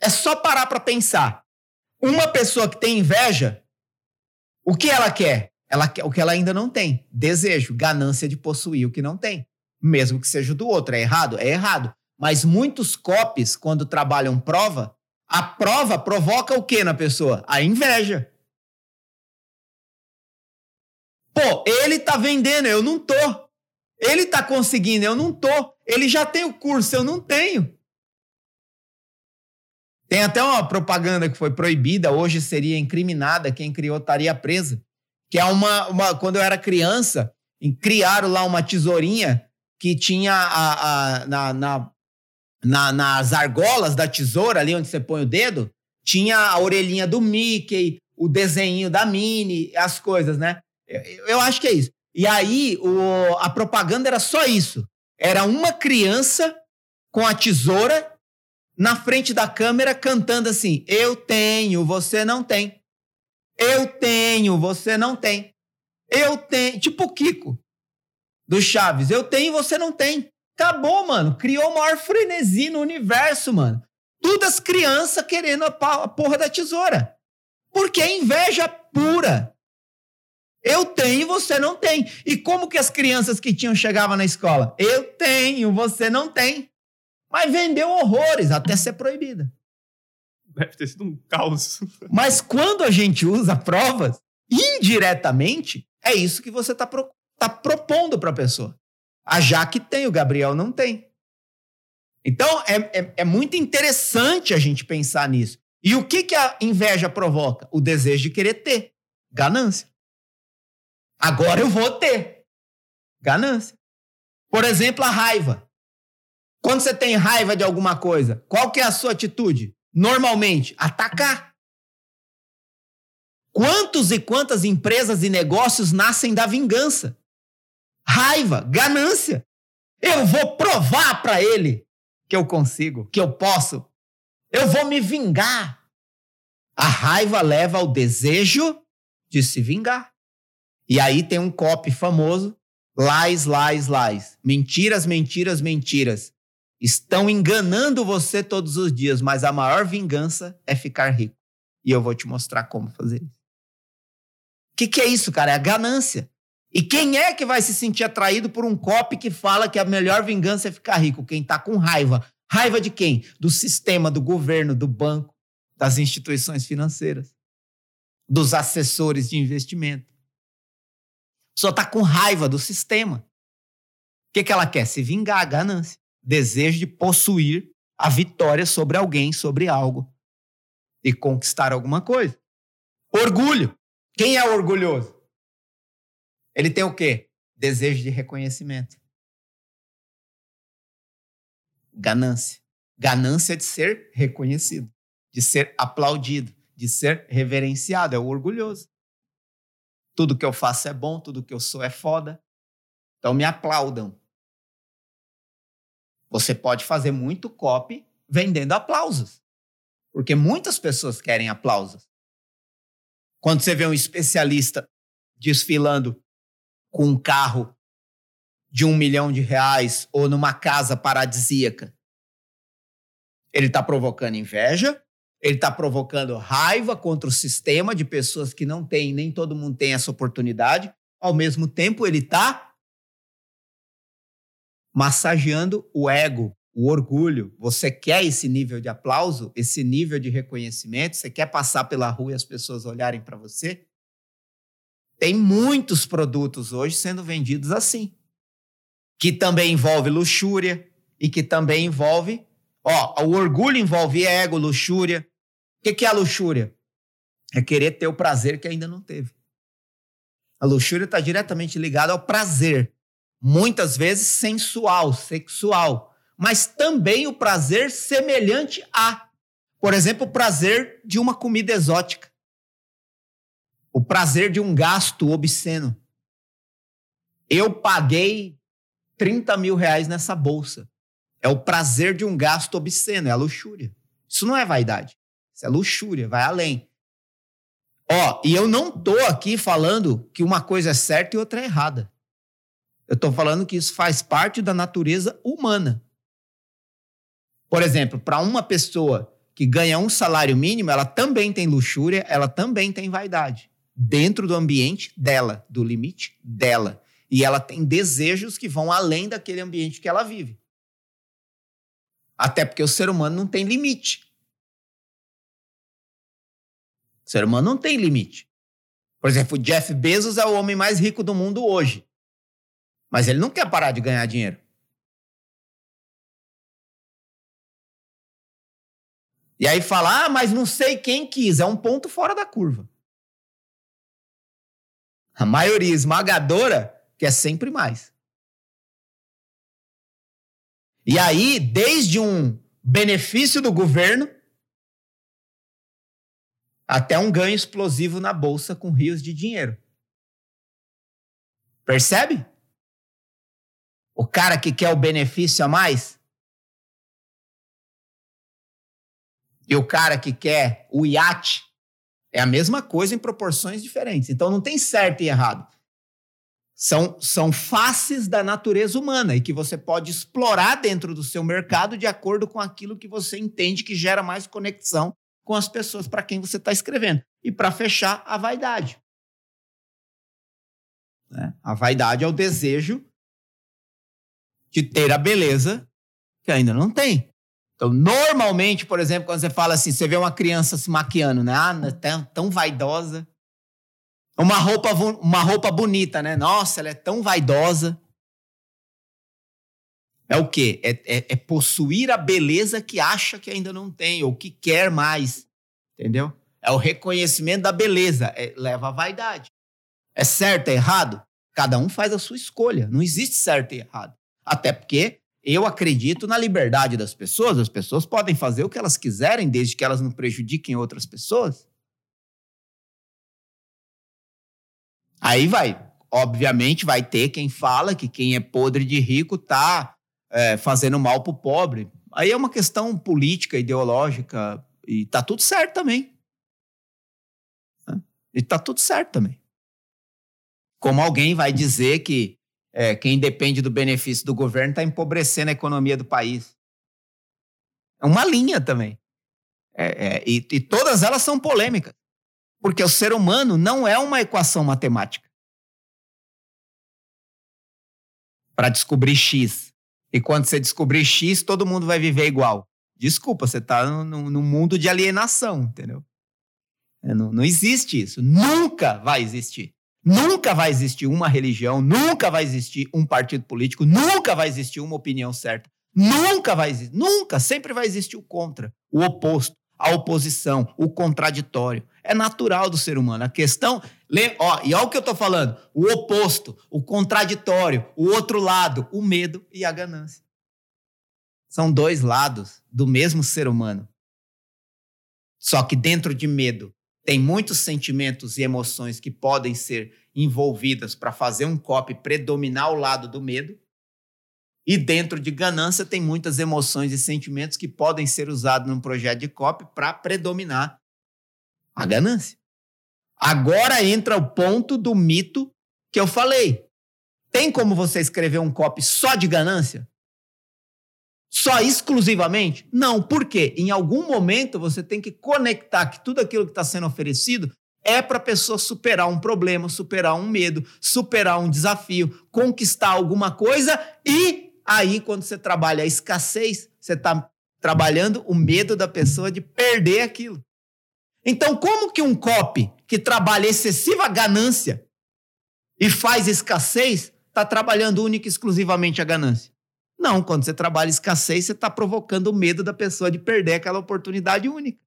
É só parar para pensar. Uma pessoa que tem inveja, o que ela quer? Ela quer o que ela ainda não tem: desejo, ganância de possuir o que não tem. Mesmo que seja do outro. É errado? É errado. Mas muitos copies, quando trabalham prova, a prova provoca o que na pessoa? A inveja. Pô, ele tá vendendo, eu não tô. Ele tá conseguindo, eu não tô. Ele já tem o curso, eu não tenho. Tem até uma propaganda que foi proibida, hoje seria incriminada, quem criou estaria presa. Que é uma, uma. Quando eu era criança, criaram lá uma tesourinha que tinha a, a na, na na, nas argolas da tesoura, ali onde você põe o dedo, tinha a orelhinha do Mickey, o desenho da Minnie, as coisas, né? Eu, eu acho que é isso. E aí o, a propaganda era só isso. Era uma criança com a tesoura na frente da câmera cantando assim: Eu tenho, você não tem. Eu tenho, você não tem. Eu tenho. Tipo o Kiko do Chaves. Eu tenho, você não tem. Acabou, mano. Criou o maior frenesi no universo, mano. Todas as crianças querendo a porra da tesoura. Porque é inveja pura. Eu tenho, você não tem. E como que as crianças que tinham chegavam na escola? Eu tenho, você não tem. Mas vendeu horrores até ser proibida. Deve ter sido um caos. Mas quando a gente usa provas, indiretamente, é isso que você está pro, tá propondo para a pessoa. A Jaque tem, o Gabriel não tem. Então, é, é, é, muito interessante a gente pensar nisso. E o que, que a inveja provoca? O desejo de querer ter. Ganância. Agora eu vou ter. Ganância. Por exemplo, a raiva. Quando você tem raiva de alguma coisa, qual que é a sua atitude? Normalmente, atacar. Quantos e quantas empresas e negócios nascem da vingança? Raiva, ganância. Eu vou provar para ele que eu consigo, que eu posso. Eu vou me vingar. A raiva leva ao desejo de se vingar. E aí tem um copy famoso: lies, lies, lies. Mentiras, mentiras, mentiras. Estão enganando você todos os dias, mas a maior vingança é ficar rico. E eu vou te mostrar como fazer isso. O que, que é isso, cara? É a ganância. E quem é que vai se sentir atraído por um copy que fala que a melhor vingança é ficar rico? Quem está com raiva. Raiva de quem? Do sistema, do governo, do banco, das instituições financeiras, dos assessores de investimento. Pessoa está com raiva do sistema. O que, que ela quer? Se vingar, a ganância. Desejo de possuir a vitória sobre alguém, sobre algo. E conquistar alguma coisa. Orgulho. Quem é orgulhoso? Ele tem o quê? Desejo de reconhecimento. Ganância. Ganância de ser reconhecido, de ser aplaudido, de ser reverenciado. É o orgulhoso. Tudo que eu faço é bom, tudo que eu sou é foda. Então me aplaudam. Você pode fazer muito copy vendendo aplausos. Porque muitas pessoas querem aplausos. Quando você vê um especialista desfilando com um carro de um milhão de reais ou numa casa paradisíaca. Ele está provocando inveja, ele está provocando raiva contra o sistema de pessoas que não têm, nem todo mundo tem essa oportunidade. Ao mesmo tempo, ele está massageando o ego, o orgulho. Você quer esse nível de aplauso, esse nível de reconhecimento? Você quer passar pela rua e as pessoas olharem para você? Tem muitos produtos hoje sendo vendidos assim, que também envolve luxúria e que também envolve, ó, o orgulho envolve ego, luxúria. O que, que é a luxúria? É querer ter o prazer que ainda não teve. A luxúria está diretamente ligada ao prazer, muitas vezes sensual, sexual, mas também o prazer semelhante a, por exemplo, o prazer de uma comida exótica o prazer de um gasto obsceno. Eu paguei 30 mil reais nessa bolsa. É o prazer de um gasto obsceno, é a luxúria. Isso não é vaidade. Isso é luxúria, vai além. Ó, e eu não tô aqui falando que uma coisa é certa e outra é errada. Eu tô falando que isso faz parte da natureza humana. Por exemplo, para uma pessoa que ganha um salário mínimo, ela também tem luxúria, ela também tem vaidade dentro do ambiente dela, do limite dela. E ela tem desejos que vão além daquele ambiente que ela vive. Até porque o ser humano não tem limite. O ser humano não tem limite. Por exemplo, o Jeff Bezos é o homem mais rico do mundo hoje. Mas ele não quer parar de ganhar dinheiro. E aí fala, ah, mas não sei quem quis. É um ponto fora da curva. A maioria esmagadora quer sempre mais. E aí, desde um benefício do governo até um ganho explosivo na bolsa com rios de dinheiro. Percebe? O cara que quer o benefício a mais e o cara que quer o iate é a mesma coisa em proporções diferentes. Então não tem certo e errado. São, são faces da natureza humana e que você pode explorar dentro do seu mercado de acordo com aquilo que você entende que gera mais conexão com as pessoas para quem você está escrevendo. E para fechar, a vaidade. Né? A vaidade é o desejo de ter a beleza que ainda não tem. Então, normalmente, por exemplo, quando você fala assim, você vê uma criança se maquiando, né? Ah, tão, tão vaidosa. Uma roupa, uma roupa bonita, né? Nossa, ela é tão vaidosa. É o quê? É, é, é, possuir a beleza que acha que ainda não tem, ou que quer mais. Entendeu? É o reconhecimento da beleza. É, leva à vaidade. É certo, é errado? Cada um faz a sua escolha. Não existe certo e errado. Até porque eu acredito na liberdade das pessoas. As pessoas podem fazer o que elas quiserem, desde que elas não prejudiquem outras pessoas. Aí vai. Obviamente, vai ter quem fala que quem é podre de rico tá é, fazendo mal pro pobre. Aí é uma questão política, ideológica, e tá tudo certo também. E tá tudo certo também. Como alguém vai dizer que é, quem depende do benefício do governo está empobrecendo a economia do país. É uma linha também. É, é, e, e todas elas são polêmicas. Porque o ser humano não é uma equação matemática. Para descobrir X. E quando você descobrir X, todo mundo vai viver igual. Desculpa, você está num mundo de alienação, entendeu? É, não, não existe isso. Nunca vai existir. Nunca vai existir uma religião, nunca vai existir um partido político, nunca vai existir uma opinião certa. Nunca vai existir, nunca, sempre vai existir o contra, o oposto, a oposição, o contraditório. É natural do ser humano. A questão, ó, e olha o que eu estou falando: o oposto, o contraditório, o outro lado, o medo e a ganância. São dois lados do mesmo ser humano. Só que dentro de medo tem muitos sentimentos e emoções que podem ser envolvidas para fazer um copy predominar o lado do medo. E dentro de ganância tem muitas emoções e sentimentos que podem ser usados num projeto de copy para predominar a ganância. Agora entra o ponto do mito que eu falei. Tem como você escrever um copy só de ganância? Só exclusivamente? Não, por quê? Em algum momento você tem que conectar que tudo aquilo que está sendo oferecido é para a pessoa superar um problema, superar um medo, superar um desafio, conquistar alguma coisa e aí quando você trabalha a escassez, você está trabalhando o medo da pessoa de perder aquilo. Então, como que um copy que trabalha excessiva ganância e faz escassez está trabalhando única e exclusivamente a ganância? Não, quando você trabalha escassez, você está provocando o medo da pessoa de perder aquela oportunidade única.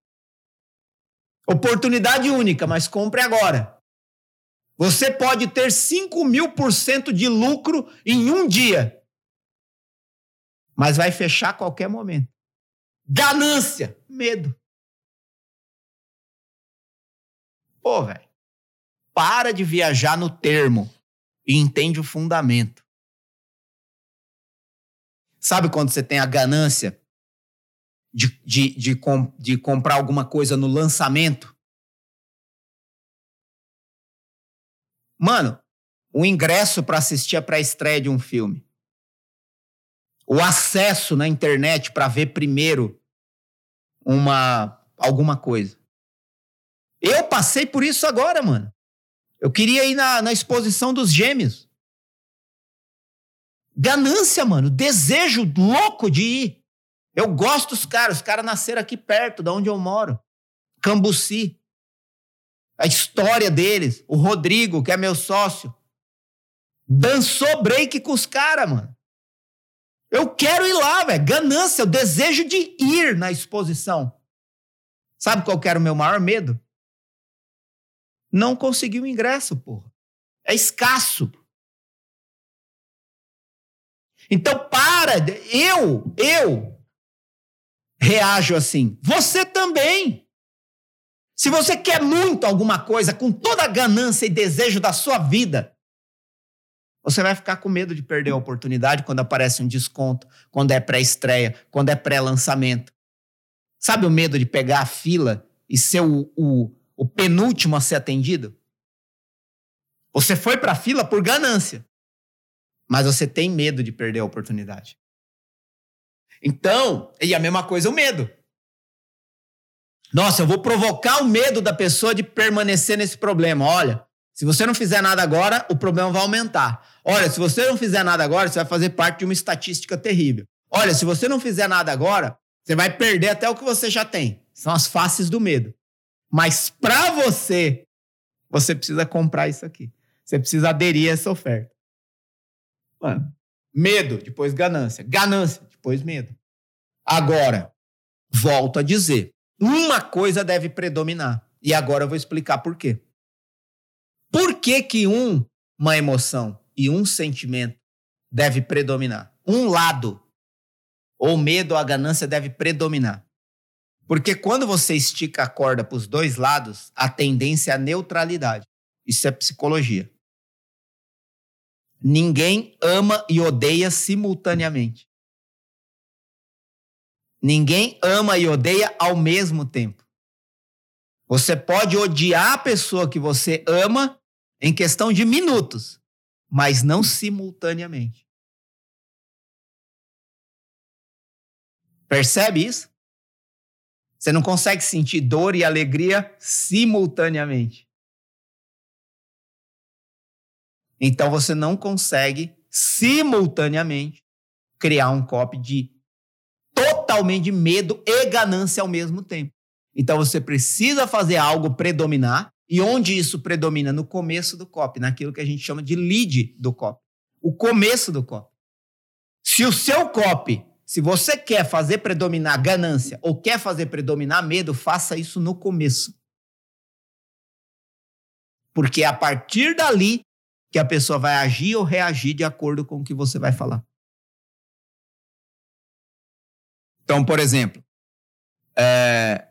Oportunidade única, mas compre agora. Você pode ter 5 mil por cento de lucro em um dia, mas vai fechar a qualquer momento. Ganância, medo. Pô, velho, para de viajar no termo e entende o fundamento. Sabe quando você tem a ganância de, de, de, com, de comprar alguma coisa no lançamento? Mano, o ingresso para assistir a pré-estreia de um filme. O acesso na internet para ver primeiro uma alguma coisa. Eu passei por isso agora, mano. Eu queria ir na, na exposição dos gêmeos. Ganância, mano. Desejo louco de ir. Eu gosto dos caras. Os caras nasceram aqui perto, de onde eu moro. Cambuci. A história deles. O Rodrigo, que é meu sócio. Dançou break com os caras, mano. Eu quero ir lá, velho. Ganância, o desejo de ir na exposição. Sabe qual era o meu maior medo? Não conseguir o ingresso, porra. É escasso. Então para, eu, eu reajo assim. Você também. Se você quer muito alguma coisa com toda a ganância e desejo da sua vida, você vai ficar com medo de perder a oportunidade quando aparece um desconto, quando é pré-estreia, quando é pré-lançamento. Sabe o medo de pegar a fila e ser o, o, o penúltimo a ser atendido? Você foi para a fila por ganância mas você tem medo de perder a oportunidade. Então, e a mesma coisa o medo. Nossa, eu vou provocar o medo da pessoa de permanecer nesse problema. Olha, se você não fizer nada agora, o problema vai aumentar. Olha, se você não fizer nada agora, você vai fazer parte de uma estatística terrível. Olha, se você não fizer nada agora, você vai perder até o que você já tem. São as faces do medo. Mas para você, você precisa comprar isso aqui. Você precisa aderir a essa oferta. Mano, medo, depois ganância. Ganância, depois medo. Agora, volto a dizer: uma coisa deve predominar. E agora eu vou explicar por quê. Por que, que um, uma emoção e um sentimento deve predominar? Um lado, ou medo ou a ganância deve predominar. Porque quando você estica a corda para os dois lados, a tendência é a neutralidade. Isso é psicologia. Ninguém ama e odeia simultaneamente. Ninguém ama e odeia ao mesmo tempo. Você pode odiar a pessoa que você ama em questão de minutos, mas não simultaneamente. Percebe isso? Você não consegue sentir dor e alegria simultaneamente. Então você não consegue simultaneamente criar um copy de totalmente de medo e ganância ao mesmo tempo. Então você precisa fazer algo predominar. E onde isso predomina? No começo do copy, naquilo que a gente chama de lead do copy. O começo do copy. Se o seu copy, se você quer fazer predominar ganância ou quer fazer predominar medo, faça isso no começo. Porque a partir dali que a pessoa vai agir ou reagir de acordo com o que você vai falar. Então, por exemplo, é...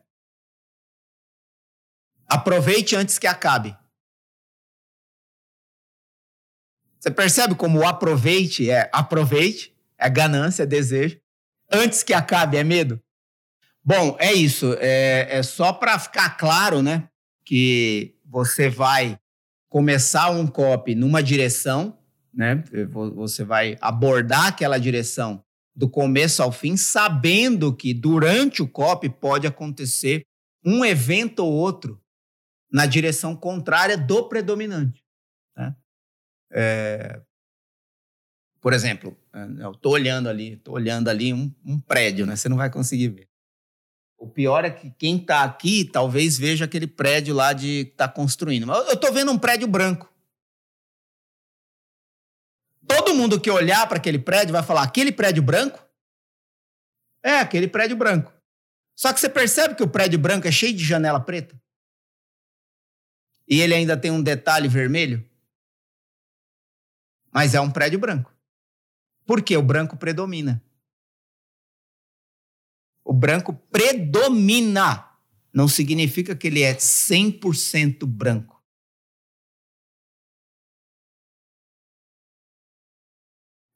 aproveite antes que acabe. Você percebe como o aproveite é aproveite, é ganância, é desejo. Antes que acabe é medo? Bom, é isso. É, é só para ficar claro, né? Que você vai começar um copy numa direção, né? Você vai abordar aquela direção do começo ao fim, sabendo que durante o COP pode acontecer um evento ou outro na direção contrária do predominante. Né? É... Por exemplo, eu estou olhando ali, estou olhando ali um, um, prédio, né? Você não vai conseguir ver. O pior é que quem está aqui talvez veja aquele prédio lá de está construindo. Mas eu estou vendo um prédio branco. Todo mundo que olhar para aquele prédio vai falar: aquele prédio branco? É, aquele prédio branco. Só que você percebe que o prédio branco é cheio de janela preta? E ele ainda tem um detalhe vermelho? Mas é um prédio branco. Por quê? O branco predomina. O branco predomina. Não significa que ele é 100% branco.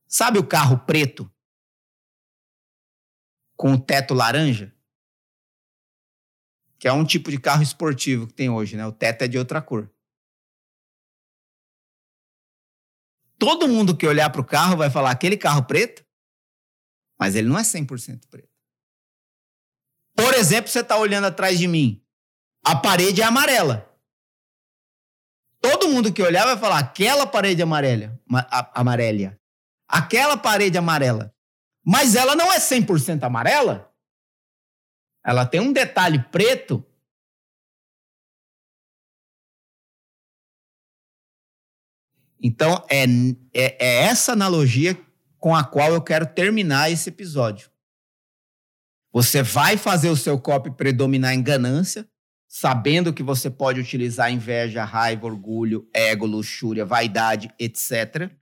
Sabe o carro preto? Com o teto laranja? Que é um tipo de carro esportivo que tem hoje, né? O teto é de outra cor. Todo mundo que olhar para o carro vai falar aquele carro preto, mas ele não é 100% preto. Por exemplo, você está olhando atrás de mim, a parede é amarela. Todo mundo que olhar vai falar aquela parede amarela, amarela. Aquela parede amarela. Mas ela não é 100% amarela. Ela tem um detalhe preto. Então, é, é, é essa analogia com a qual eu quero terminar esse episódio. Você vai fazer o seu copy predominar em ganância, sabendo que você pode utilizar inveja, raiva, orgulho, ego, luxúria, vaidade, etc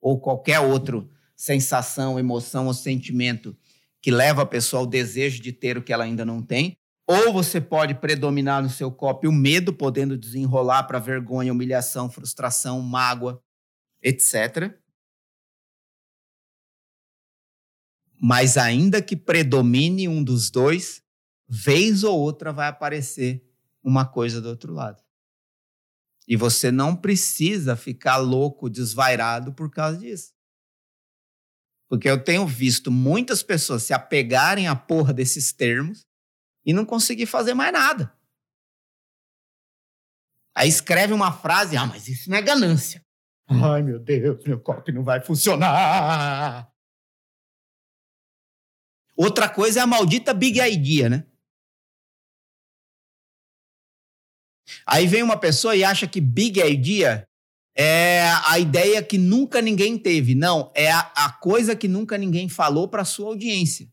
ou qualquer outra sensação, emoção ou sentimento que leva a pessoa ao desejo de ter o que ela ainda não tem. Ou você pode predominar no seu copo o medo, podendo desenrolar para vergonha, humilhação, frustração, mágoa, etc. Mas ainda que predomine um dos dois, vez ou outra vai aparecer uma coisa do outro lado. E você não precisa ficar louco, desvairado por causa disso. Porque eu tenho visto muitas pessoas se apegarem à porra desses termos e não conseguir fazer mais nada. Aí escreve uma frase, ah, mas isso não é ganância. Ai, meu Deus, meu copo não vai funcionar. Outra coisa é a maldita big idea, né? Aí vem uma pessoa e acha que big idea é a ideia que nunca ninguém teve. Não, é a, a coisa que nunca ninguém falou para sua audiência.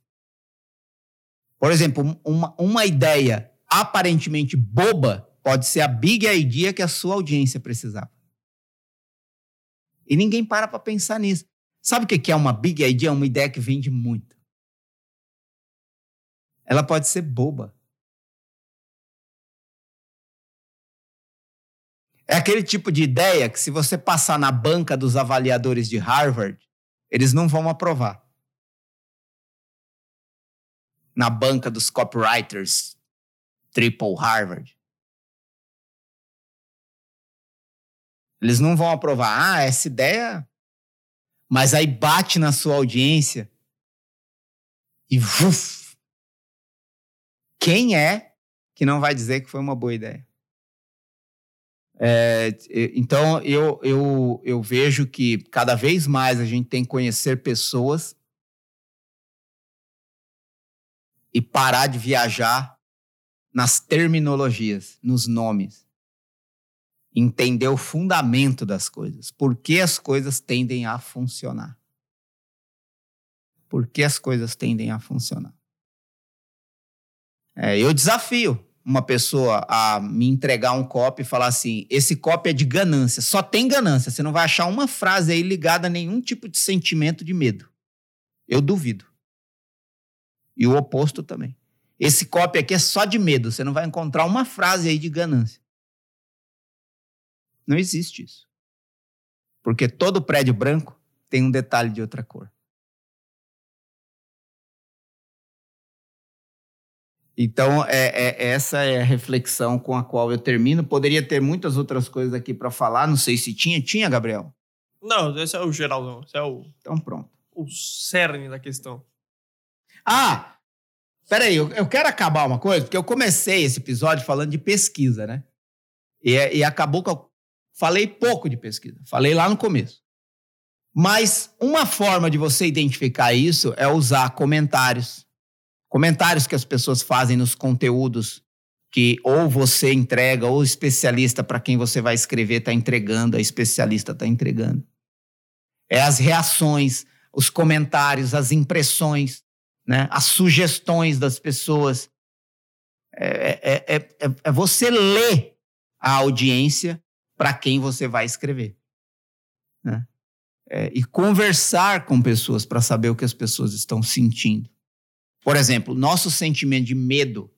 Por exemplo, uma, uma ideia aparentemente boba pode ser a big idea que a sua audiência precisava. E ninguém para para pensar nisso. Sabe o que é uma big idea? Uma ideia que vende muito. Ela pode ser boba. É aquele tipo de ideia que, se você passar na banca dos avaliadores de Harvard, eles não vão aprovar. na banca dos copywriters Triple Harvard. Eles não vão aprovar. Ah, essa ideia. Mas aí bate na sua audiência e uf, quem é que não vai dizer que foi uma boa ideia? É, então eu, eu, eu vejo que cada vez mais a gente tem que conhecer pessoas e parar de viajar nas terminologias, nos nomes. Entender o fundamento das coisas. Por que as coisas tendem a funcionar? Por que as coisas tendem a funcionar? É, eu desafio uma pessoa a me entregar um copy e falar assim: esse copy é de ganância, só tem ganância. Você não vai achar uma frase aí ligada a nenhum tipo de sentimento de medo. Eu duvido. E o oposto também. Esse copy aqui é só de medo. Você não vai encontrar uma frase aí de ganância. Não existe isso. Porque todo prédio branco tem um detalhe de outra cor. Então, é, é, essa é a reflexão com a qual eu termino. Poderia ter muitas outras coisas aqui para falar. Não sei se tinha. Tinha, Gabriel? Não, esse é o geralzão. Esse é o. Então, pronto. O cerne da questão. Ah! Peraí, eu, eu quero acabar uma coisa, porque eu comecei esse episódio falando de pesquisa, né? E, e acabou que eu falei pouco de pesquisa. Falei lá no começo. Mas uma forma de você identificar isso é usar comentários. Comentários que as pessoas fazem nos conteúdos que ou você entrega, ou o especialista para quem você vai escrever está entregando, a especialista está entregando. É as reações, os comentários, as impressões né? as sugestões das pessoas. É, é, é, é você ler a audiência para quem você vai escrever. Né? e conversar com pessoas para saber o que as pessoas estão sentindo. Por exemplo, nosso sentimento de medo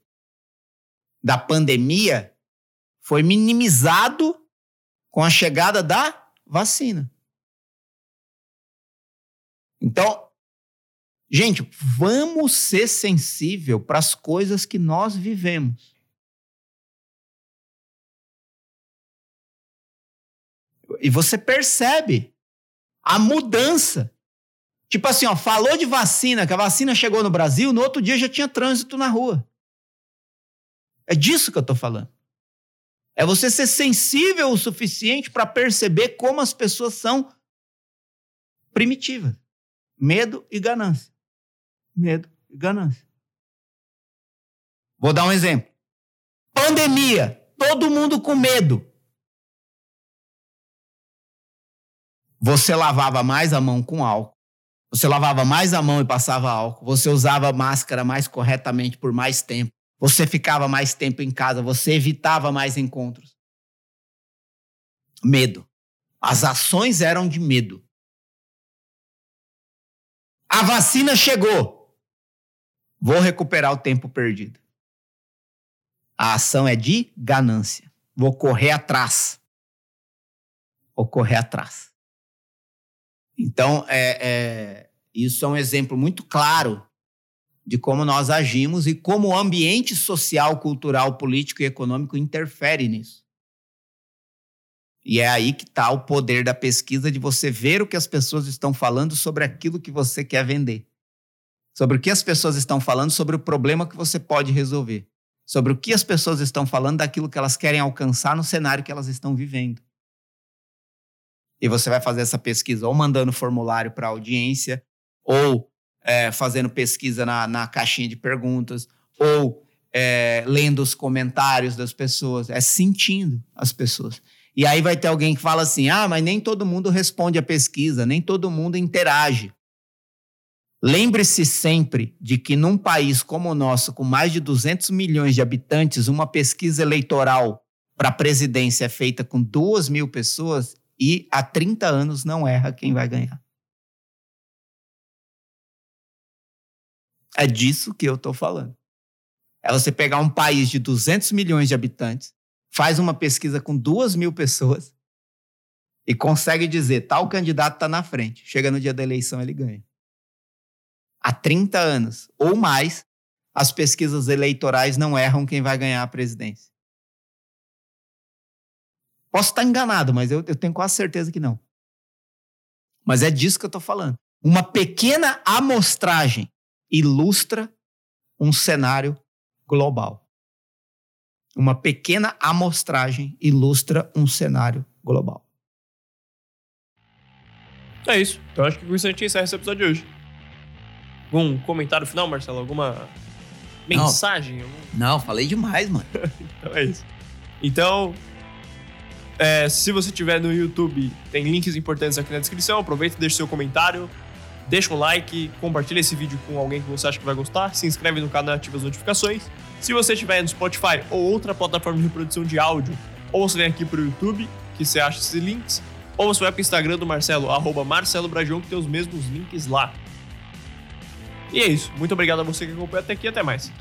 da pandemia foi minimizado com a chegada da vacina. Então, Gente, vamos ser sensível para as coisas que nós vivemos. E você percebe a mudança. Tipo assim, ó, falou de vacina, que a vacina chegou no Brasil, no outro dia já tinha trânsito na rua. É disso que eu estou falando. É você ser sensível o suficiente para perceber como as pessoas são primitivas. Medo e ganância medo e ganância. Vou dar um exemplo. Pandemia, todo mundo com medo. Você lavava mais a mão com álcool. Você lavava mais a mão e passava álcool. Você usava máscara mais corretamente por mais tempo. Você ficava mais tempo em casa. Você evitava mais encontros. Medo. As ações eram de medo. A vacina chegou. Vou recuperar o tempo perdido. A ação é de ganância. Vou correr atrás. Vou correr atrás. Então, é, é, isso é um exemplo muito claro de como nós agimos e como o ambiente social, cultural, político e econômico interfere nisso. E é aí que está o poder da pesquisa de você ver o que as pessoas estão falando sobre aquilo que você quer vender sobre o que as pessoas estão falando, sobre o problema que você pode resolver, sobre o que as pessoas estão falando daquilo que elas querem alcançar no cenário que elas estão vivendo. E você vai fazer essa pesquisa ou mandando formulário para a audiência, ou é, fazendo pesquisa na, na caixinha de perguntas, ou é, lendo os comentários das pessoas, é sentindo as pessoas. E aí vai ter alguém que fala assim: ah, mas nem todo mundo responde a pesquisa, nem todo mundo interage. Lembre-se sempre de que num país como o nosso, com mais de 200 milhões de habitantes, uma pesquisa eleitoral para a presidência é feita com 2 mil pessoas e há 30 anos não erra quem vai ganhar. É disso que eu estou falando. É você pegar um país de 200 milhões de habitantes, faz uma pesquisa com 2 mil pessoas e consegue dizer tal candidato está na frente. Chega no dia da eleição, ele ganha há 30 anos ou mais, as pesquisas eleitorais não erram quem vai ganhar a presidência. Posso estar enganado, mas eu, eu tenho quase certeza que não. Mas é disso que eu estou falando. Uma pequena amostragem ilustra um cenário global. Uma pequena amostragem ilustra um cenário global. É isso. Então acho que com isso a gente encerra esse episódio de hoje. Algum comentário final, Marcelo? Alguma mensagem? Não, falei demais, mano. então é isso. Então, é, se você estiver no YouTube, tem links importantes aqui na descrição. Aproveita e deixa seu comentário. Deixa um like, compartilha esse vídeo com alguém que você acha que vai gostar. Se inscreve no canal e ativa as notificações. Se você estiver no Spotify ou outra plataforma de reprodução de áudio, ou você vem aqui pro YouTube, que você acha esses links, ou você vai pro Instagram do Marcelo, arroba Marcelo Brajon, que tem os mesmos links lá. E é isso. Muito obrigado a você que acompanhou até aqui. Até mais.